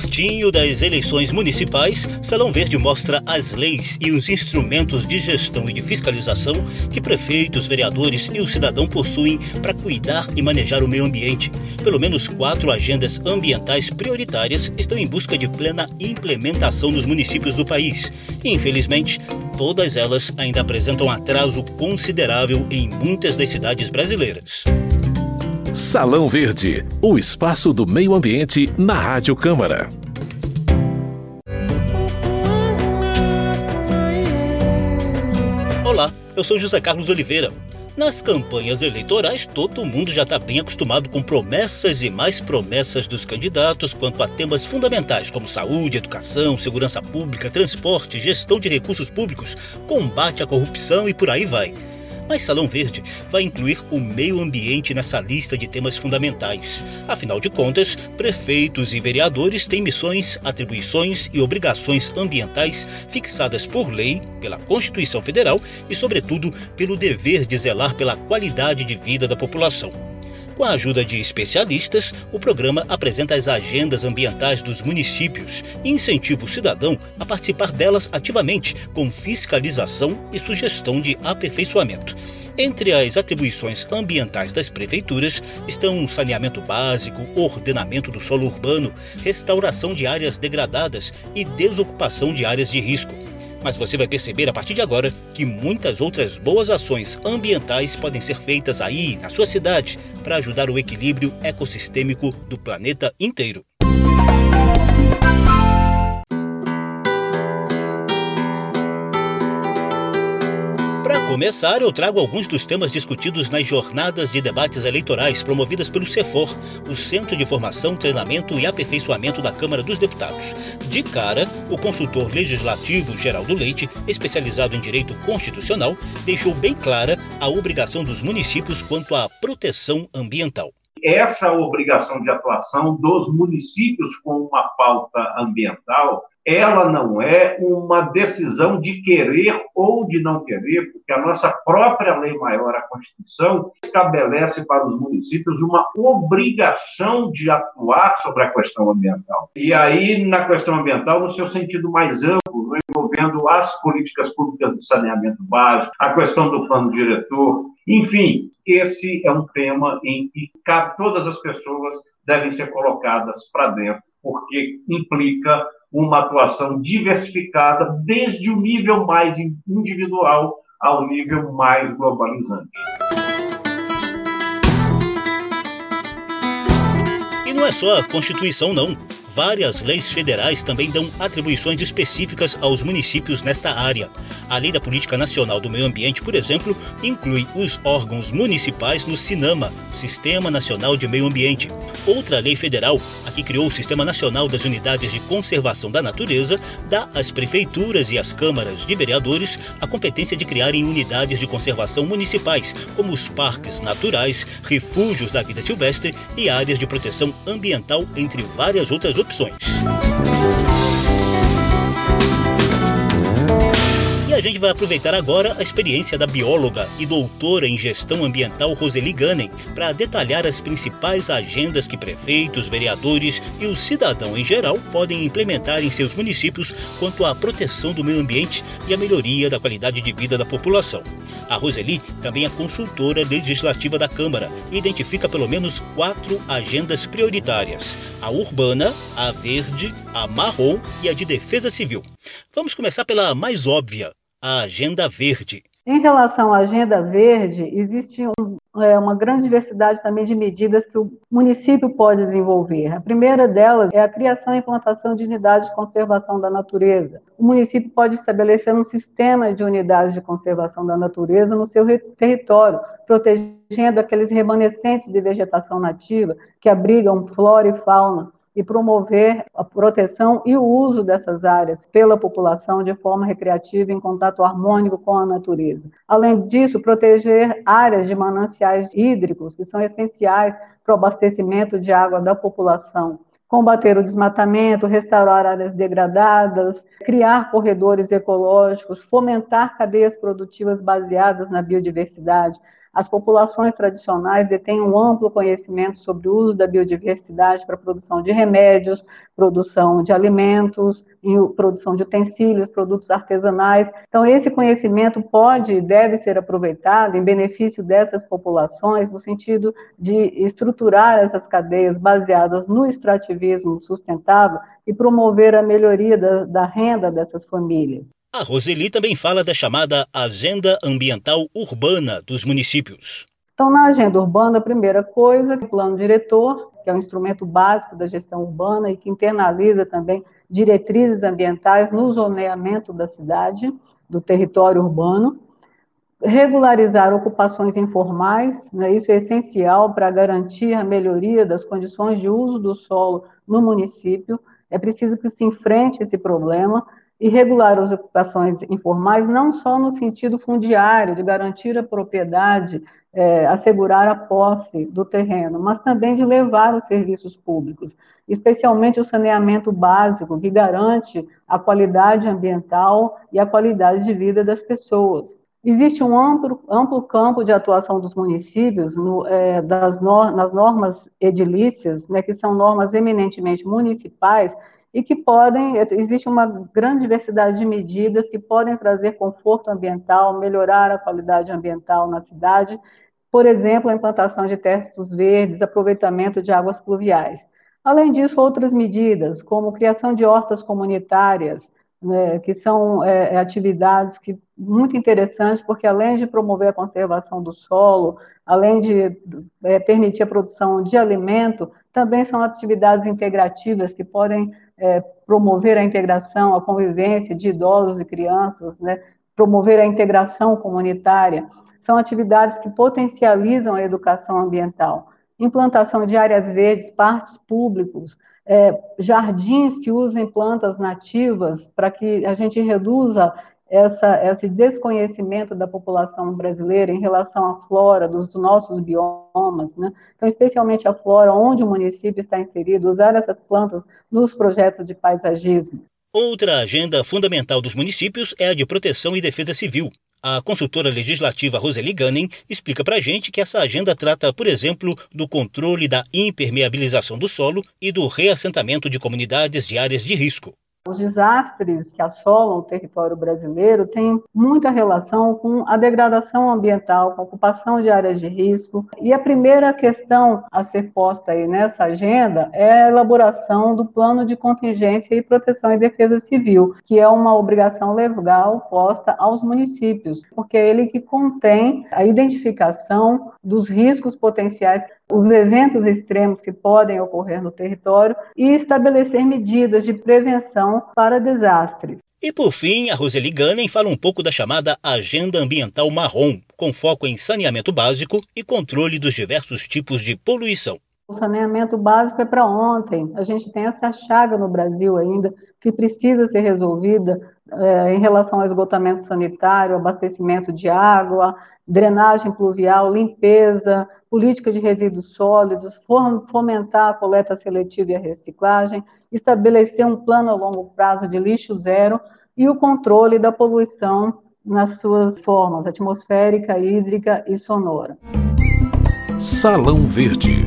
Pertinho das eleições municipais, Salão Verde mostra as leis e os instrumentos de gestão e de fiscalização que prefeitos, vereadores e o cidadão possuem para cuidar e manejar o meio ambiente. Pelo menos quatro agendas ambientais prioritárias estão em busca de plena implementação nos municípios do país. E, infelizmente, todas elas ainda apresentam atraso considerável em muitas das cidades brasileiras. Salão Verde, o espaço do meio ambiente na Rádio Câmara. Olá, eu sou José Carlos Oliveira. Nas campanhas eleitorais, todo mundo já está bem acostumado com promessas e mais promessas dos candidatos quanto a temas fundamentais como saúde, educação, segurança pública, transporte, gestão de recursos públicos, combate à corrupção e por aí vai mas Salão Verde vai incluir o meio ambiente nessa lista de temas fundamentais. Afinal de contas, prefeitos e vereadores têm missões, atribuições e obrigações ambientais fixadas por lei, pela Constituição Federal e, sobretudo, pelo dever de zelar pela qualidade de vida da população. Com a ajuda de especialistas, o programa apresenta as agendas ambientais dos municípios e incentiva o cidadão a participar delas ativamente, com fiscalização e sugestão de aperfeiçoamento. Entre as atribuições ambientais das prefeituras estão saneamento básico, ordenamento do solo urbano, restauração de áreas degradadas e desocupação de áreas de risco. Mas você vai perceber a partir de agora que muitas outras boas ações ambientais podem ser feitas aí, na sua cidade, para ajudar o equilíbrio ecossistêmico do planeta inteiro. Começar, eu trago alguns dos temas discutidos nas jornadas de debates eleitorais promovidas pelo CEFOR, o Centro de Formação, Treinamento e Aperfeiçoamento da Câmara dos Deputados. De cara, o consultor legislativo Geraldo Leite, especializado em direito constitucional, deixou bem clara a obrigação dos municípios quanto à proteção ambiental essa obrigação de atuação dos municípios com uma pauta ambiental ela não é uma decisão de querer ou de não querer, porque a nossa própria lei maior, a Constituição, estabelece para os municípios uma obrigação de atuar sobre a questão ambiental. E aí, na questão ambiental, no seu sentido mais amplo, envolvendo as políticas públicas de saneamento básico, a questão do plano diretor, enfim, esse é um tema em que todas as pessoas devem ser colocadas para dentro, porque implica uma atuação diversificada, desde o nível mais individual ao nível mais globalizante. E não é só a Constituição, não várias leis federais também dão atribuições específicas aos municípios nesta área. A Lei da Política Nacional do Meio Ambiente, por exemplo, inclui os órgãos municipais no SINAMA, Sistema Nacional de Meio Ambiente. Outra lei federal, a que criou o Sistema Nacional das Unidades de Conservação da Natureza, dá às prefeituras e às câmaras de vereadores a competência de criarem unidades de conservação municipais, como os parques naturais, refúgios da vida silvestre e áreas de proteção ambiental, entre várias outras opções a gente vai aproveitar agora a experiência da bióloga e doutora em gestão ambiental Roseli Gannen para detalhar as principais agendas que prefeitos, vereadores e o cidadão em geral podem implementar em seus municípios quanto à proteção do meio ambiente e a melhoria da qualidade de vida da população. A Roseli também é consultora legislativa da Câmara e identifica pelo menos quatro agendas prioritárias: a urbana, a verde, a marrom e a de defesa civil. Vamos começar pela mais óbvia, a Agenda Verde. Em relação à Agenda Verde, existe um, é, uma grande diversidade também de medidas que o município pode desenvolver. A primeira delas é a criação e implantação de unidades de conservação da natureza. O município pode estabelecer um sistema de unidades de conservação da natureza no seu território, protegendo aqueles remanescentes de vegetação nativa que abrigam flora e fauna e promover a proteção e o uso dessas áreas pela população de forma recreativa em contato harmônico com a natureza. Além disso, proteger áreas de mananciais hídricos que são essenciais para o abastecimento de água da população combater o desmatamento, restaurar áreas degradadas, criar corredores ecológicos, fomentar cadeias produtivas baseadas na biodiversidade, as populações tradicionais detêm um amplo conhecimento sobre o uso da biodiversidade para produção de remédios, produção de alimentos, produção de utensílios, produtos artesanais. Então, esse conhecimento pode e deve ser aproveitado em benefício dessas populações, no sentido de estruturar essas cadeias baseadas no extrativismo sustentável e promover a melhoria da, da renda dessas famílias. A Roseli também fala da chamada Agenda Ambiental Urbana dos municípios. Então, na agenda urbana, a primeira coisa, o plano diretor, que é um instrumento básico da gestão urbana e que internaliza também diretrizes ambientais no zoneamento da cidade, do território urbano. Regularizar ocupações informais, né, isso é essencial para garantir a melhoria das condições de uso do solo no município. É preciso que se enfrente esse problema e regular as ocupações informais não só no sentido fundiário, de garantir a propriedade, é, assegurar a posse do terreno, mas também de levar os serviços públicos, especialmente o saneamento básico, que garante a qualidade ambiental e a qualidade de vida das pessoas. Existe um amplo, amplo campo de atuação dos municípios no, é, das no, nas normas edilícias, né, que são normas eminentemente municipais, e que podem, existe uma grande diversidade de medidas que podem trazer conforto ambiental, melhorar a qualidade ambiental na cidade, por exemplo, a implantação de testos verdes, aproveitamento de águas pluviais. Além disso, outras medidas, como criação de hortas comunitárias, né, que são é, atividades que, muito interessantes, porque além de promover a conservação do solo, além de é, permitir a produção de alimento, também são atividades integrativas que podem é, promover a integração, a convivência de idosos e crianças, né, promover a integração comunitária, são atividades que potencializam a educação ambiental. Implantação de áreas verdes, parques públicos, é, jardins que usem plantas nativas para que a gente reduza essa, esse desconhecimento da população brasileira em relação à flora dos nossos biomas, né? Então, especialmente a flora, onde o município está inserido, usar essas plantas nos projetos de paisagismo. Outra agenda fundamental dos municípios é a de proteção e defesa civil. A consultora legislativa Roseli Gunning explica para a gente que essa agenda trata, por exemplo, do controle da impermeabilização do solo e do reassentamento de comunidades de áreas de risco. Os desastres que assolam o território brasileiro têm muita relação com a degradação ambiental, com a ocupação de áreas de risco. E a primeira questão a ser posta aí nessa agenda é a elaboração do plano de contingência e proteção e defesa civil, que é uma obrigação legal posta aos municípios, porque é ele que contém a identificação dos riscos potenciais os eventos extremos que podem ocorrer no território e estabelecer medidas de prevenção para desastres. E por fim, a Roseli Gunning fala um pouco da chamada Agenda Ambiental Marrom, com foco em saneamento básico e controle dos diversos tipos de poluição. O saneamento básico é para ontem. A gente tem essa chaga no Brasil ainda que precisa ser resolvida é, em relação ao esgotamento sanitário, abastecimento de água, drenagem pluvial, limpeza, política de resíduos sólidos, fomentar a coleta seletiva e a reciclagem, estabelecer um plano a longo prazo de lixo zero e o controle da poluição nas suas formas atmosférica, hídrica e sonora. Salão Verde.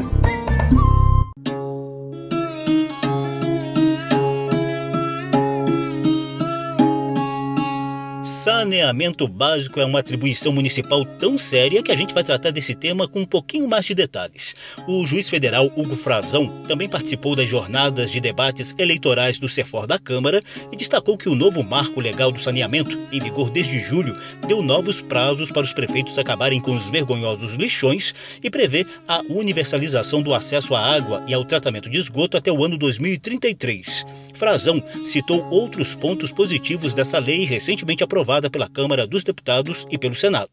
Saneamento básico é uma atribuição municipal tão séria que a gente vai tratar desse tema com um pouquinho mais de detalhes. O juiz federal Hugo Frazão também participou das jornadas de debates eleitorais do CEFOR da Câmara e destacou que o novo marco legal do saneamento, em vigor desde julho, deu novos prazos para os prefeitos acabarem com os vergonhosos lixões e prevê a universalização do acesso à água e ao tratamento de esgoto até o ano 2033. Frazão citou outros pontos positivos dessa lei recentemente aprovada pela Câmara dos Deputados e pelo Senado.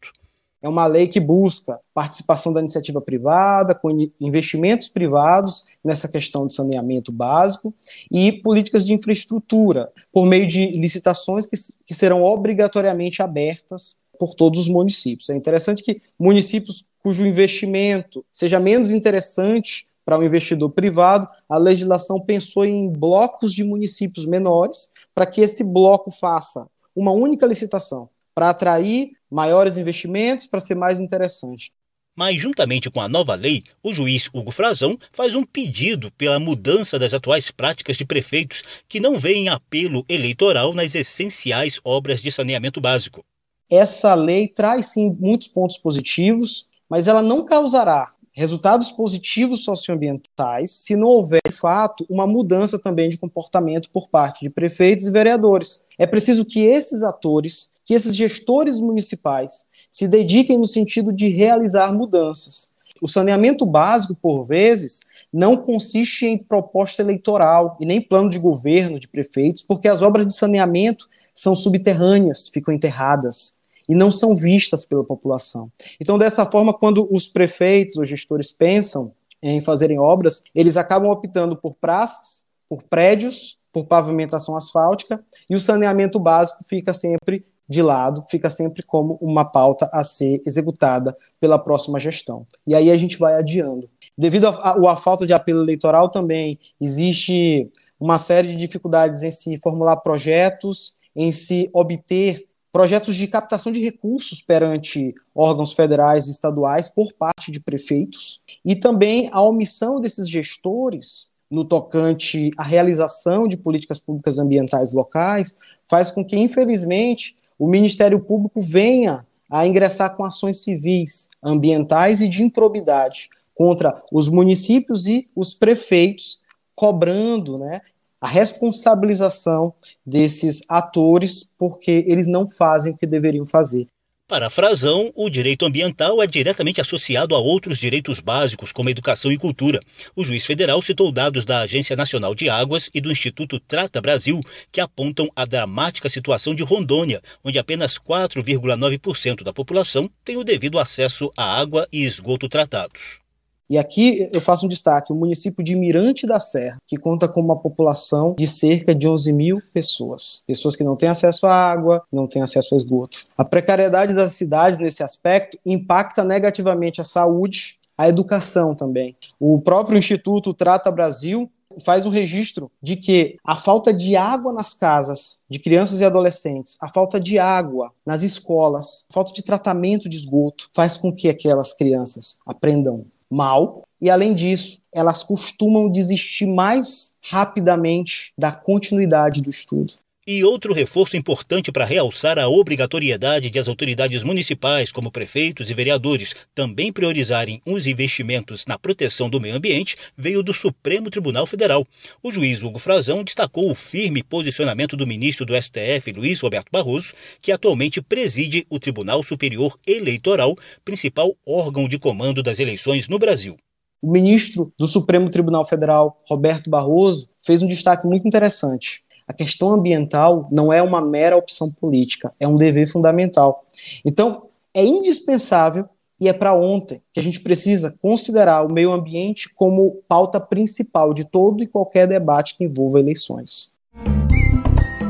É uma lei que busca participação da iniciativa privada, com investimentos privados nessa questão de saneamento básico e políticas de infraestrutura, por meio de licitações que, que serão obrigatoriamente abertas por todos os municípios. É interessante que municípios cujo investimento seja menos interessante para o um investidor privado, a legislação pensou em blocos de municípios menores para que esse bloco faça uma única licitação para atrair maiores investimentos, para ser mais interessante. Mas, juntamente com a nova lei, o juiz Hugo Frazão faz um pedido pela mudança das atuais práticas de prefeitos que não veem apelo eleitoral nas essenciais obras de saneamento básico. Essa lei traz sim muitos pontos positivos, mas ela não causará resultados positivos socioambientais se não houver, de fato, uma mudança também de comportamento por parte de prefeitos e vereadores. É preciso que esses atores, que esses gestores municipais se dediquem no sentido de realizar mudanças. O saneamento básico, por vezes, não consiste em proposta eleitoral e nem plano de governo de prefeitos, porque as obras de saneamento são subterrâneas, ficam enterradas e não são vistas pela população. Então, dessa forma, quando os prefeitos ou gestores pensam em fazerem obras, eles acabam optando por praças, por prédios, por pavimentação asfáltica, e o saneamento básico fica sempre de lado, fica sempre como uma pauta a ser executada pela próxima gestão. E aí a gente vai adiando. Devido à falta de apelo eleitoral, também existe uma série de dificuldades em se formular projetos, em se obter projetos de captação de recursos perante órgãos federais e estaduais por parte de prefeitos, e também a omissão desses gestores no tocante à realização de políticas públicas ambientais locais faz com que, infelizmente, o Ministério Público venha a ingressar com ações civis, ambientais e de improbidade contra os municípios e os prefeitos, cobrando né, a responsabilização desses atores porque eles não fazem o que deveriam fazer. Para a Frazão, o direito ambiental é diretamente associado a outros direitos básicos, como educação e cultura. O juiz federal citou dados da Agência Nacional de Águas e do Instituto Trata Brasil, que apontam a dramática situação de Rondônia, onde apenas 4,9% da população tem o devido acesso à água e esgoto tratados. E aqui eu faço um destaque: o município de Mirante da Serra, que conta com uma população de cerca de 11 mil pessoas. Pessoas que não têm acesso à água, não têm acesso a esgoto. A precariedade das cidades nesse aspecto impacta negativamente a saúde, a educação também. O próprio Instituto Trata Brasil faz um registro de que a falta de água nas casas de crianças e adolescentes, a falta de água nas escolas, a falta de tratamento de esgoto faz com que aquelas crianças aprendam mal, e além disso, elas costumam desistir mais rapidamente da continuidade do estudo. E outro reforço importante para realçar a obrigatoriedade de as autoridades municipais, como prefeitos e vereadores, também priorizarem os investimentos na proteção do meio ambiente, veio do Supremo Tribunal Federal. O juiz Hugo Frazão destacou o firme posicionamento do ministro do STF, Luiz Roberto Barroso, que atualmente preside o Tribunal Superior Eleitoral, principal órgão de comando das eleições no Brasil. O ministro do Supremo Tribunal Federal, Roberto Barroso, fez um destaque muito interessante a questão ambiental não é uma mera opção política, é um dever fundamental. Então, é indispensável e é para ontem que a gente precisa considerar o meio ambiente como pauta principal de todo e qualquer debate que envolva eleições.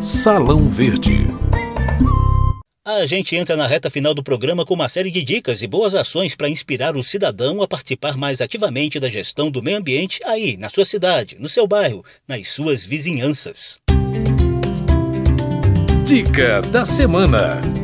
Salão Verde. A gente entra na reta final do programa com uma série de dicas e boas ações para inspirar o cidadão a participar mais ativamente da gestão do meio ambiente aí, na sua cidade, no seu bairro, nas suas vizinhanças. Dica da semana.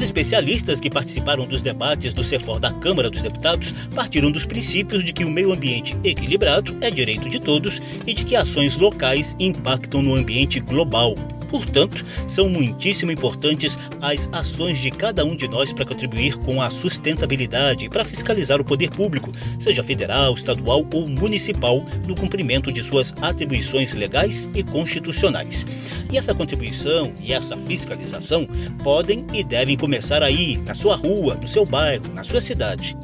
Os especialistas que participaram dos debates do CEFOR da Câmara dos Deputados partiram dos princípios de que o meio ambiente equilibrado é direito de todos e de que ações locais impactam no ambiente global. Portanto, são muitíssimo importantes as ações de cada um de nós para contribuir com a sustentabilidade e para fiscalizar o poder público, seja federal, estadual ou municipal, no cumprimento de suas atribuições legais e constitucionais. E essa contribuição e essa fiscalização podem e devem começar aí, na sua rua, no seu bairro, na sua cidade.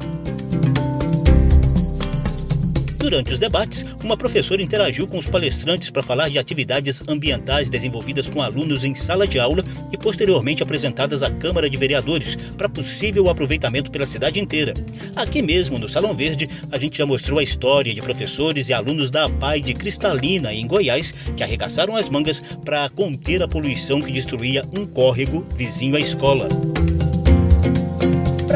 Durante os debates, uma professora interagiu com os palestrantes para falar de atividades ambientais desenvolvidas com alunos em sala de aula e posteriormente apresentadas à Câmara de Vereadores para possível aproveitamento pela cidade inteira. Aqui mesmo, no Salão Verde, a gente já mostrou a história de professores e alunos da APAI de Cristalina, em Goiás, que arregaçaram as mangas para conter a poluição que destruía um córrego vizinho à escola.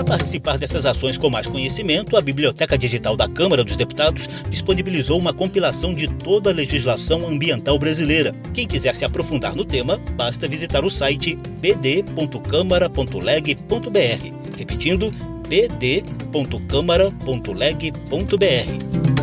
Para participar dessas ações com mais conhecimento, a Biblioteca Digital da Câmara dos Deputados disponibilizou uma compilação de toda a legislação ambiental brasileira. Quem quiser se aprofundar no tema, basta visitar o site bd.câmara.leg.br. Repetindo, bd.câmara.leg.br.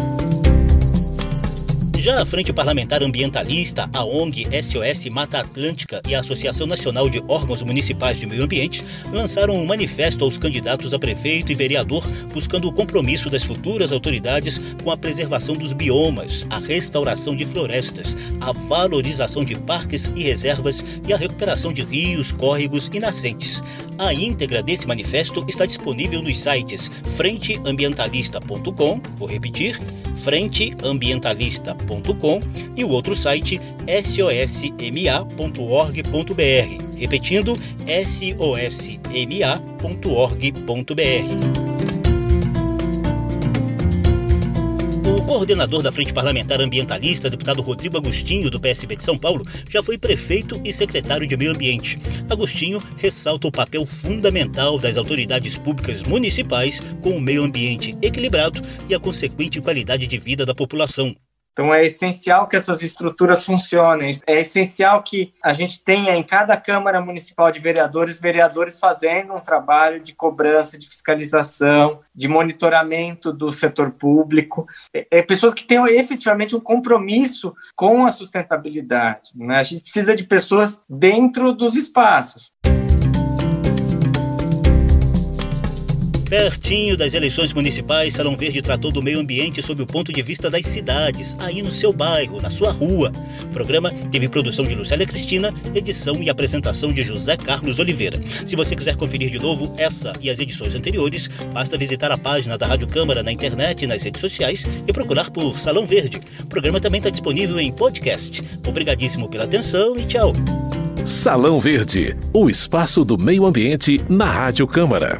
Já a Frente Parlamentar Ambientalista, a ONG SOS Mata Atlântica e a Associação Nacional de Órgãos Municipais de Meio Ambiente lançaram um manifesto aos candidatos a prefeito e vereador buscando o compromisso das futuras autoridades com a preservação dos biomas, a restauração de florestas, a valorização de parques e reservas e a recuperação de rios, córregos e nascentes. A íntegra desse manifesto está disponível nos sites frenteambientalista.com, vou repetir, frenteambientalista.com e o outro site sosma.org.br. Repetindo, sosma.org.br. coordenador da Frente Parlamentar Ambientalista, deputado Rodrigo Agostinho, do PSB de São Paulo, já foi prefeito e secretário de Meio Ambiente. Agostinho ressalta o papel fundamental das autoridades públicas municipais com o meio ambiente equilibrado e a consequente qualidade de vida da população. Então é essencial que essas estruturas funcionem. É essencial que a gente tenha em cada Câmara Municipal de Vereadores, vereadores fazendo um trabalho de cobrança, de fiscalização, de monitoramento do setor público. É, é pessoas que tenham efetivamente um compromisso com a sustentabilidade. Né? A gente precisa de pessoas dentro dos espaços. Pertinho das eleições municipais, Salão Verde tratou do meio ambiente sob o ponto de vista das cidades, aí no seu bairro, na sua rua. O programa teve produção de Lucélia Cristina, edição e apresentação de José Carlos Oliveira. Se você quiser conferir de novo essa e as edições anteriores, basta visitar a página da Rádio Câmara na internet e nas redes sociais e procurar por Salão Verde. O programa também está disponível em podcast. Obrigadíssimo pela atenção e tchau. Salão Verde, o espaço do meio ambiente na Rádio Câmara.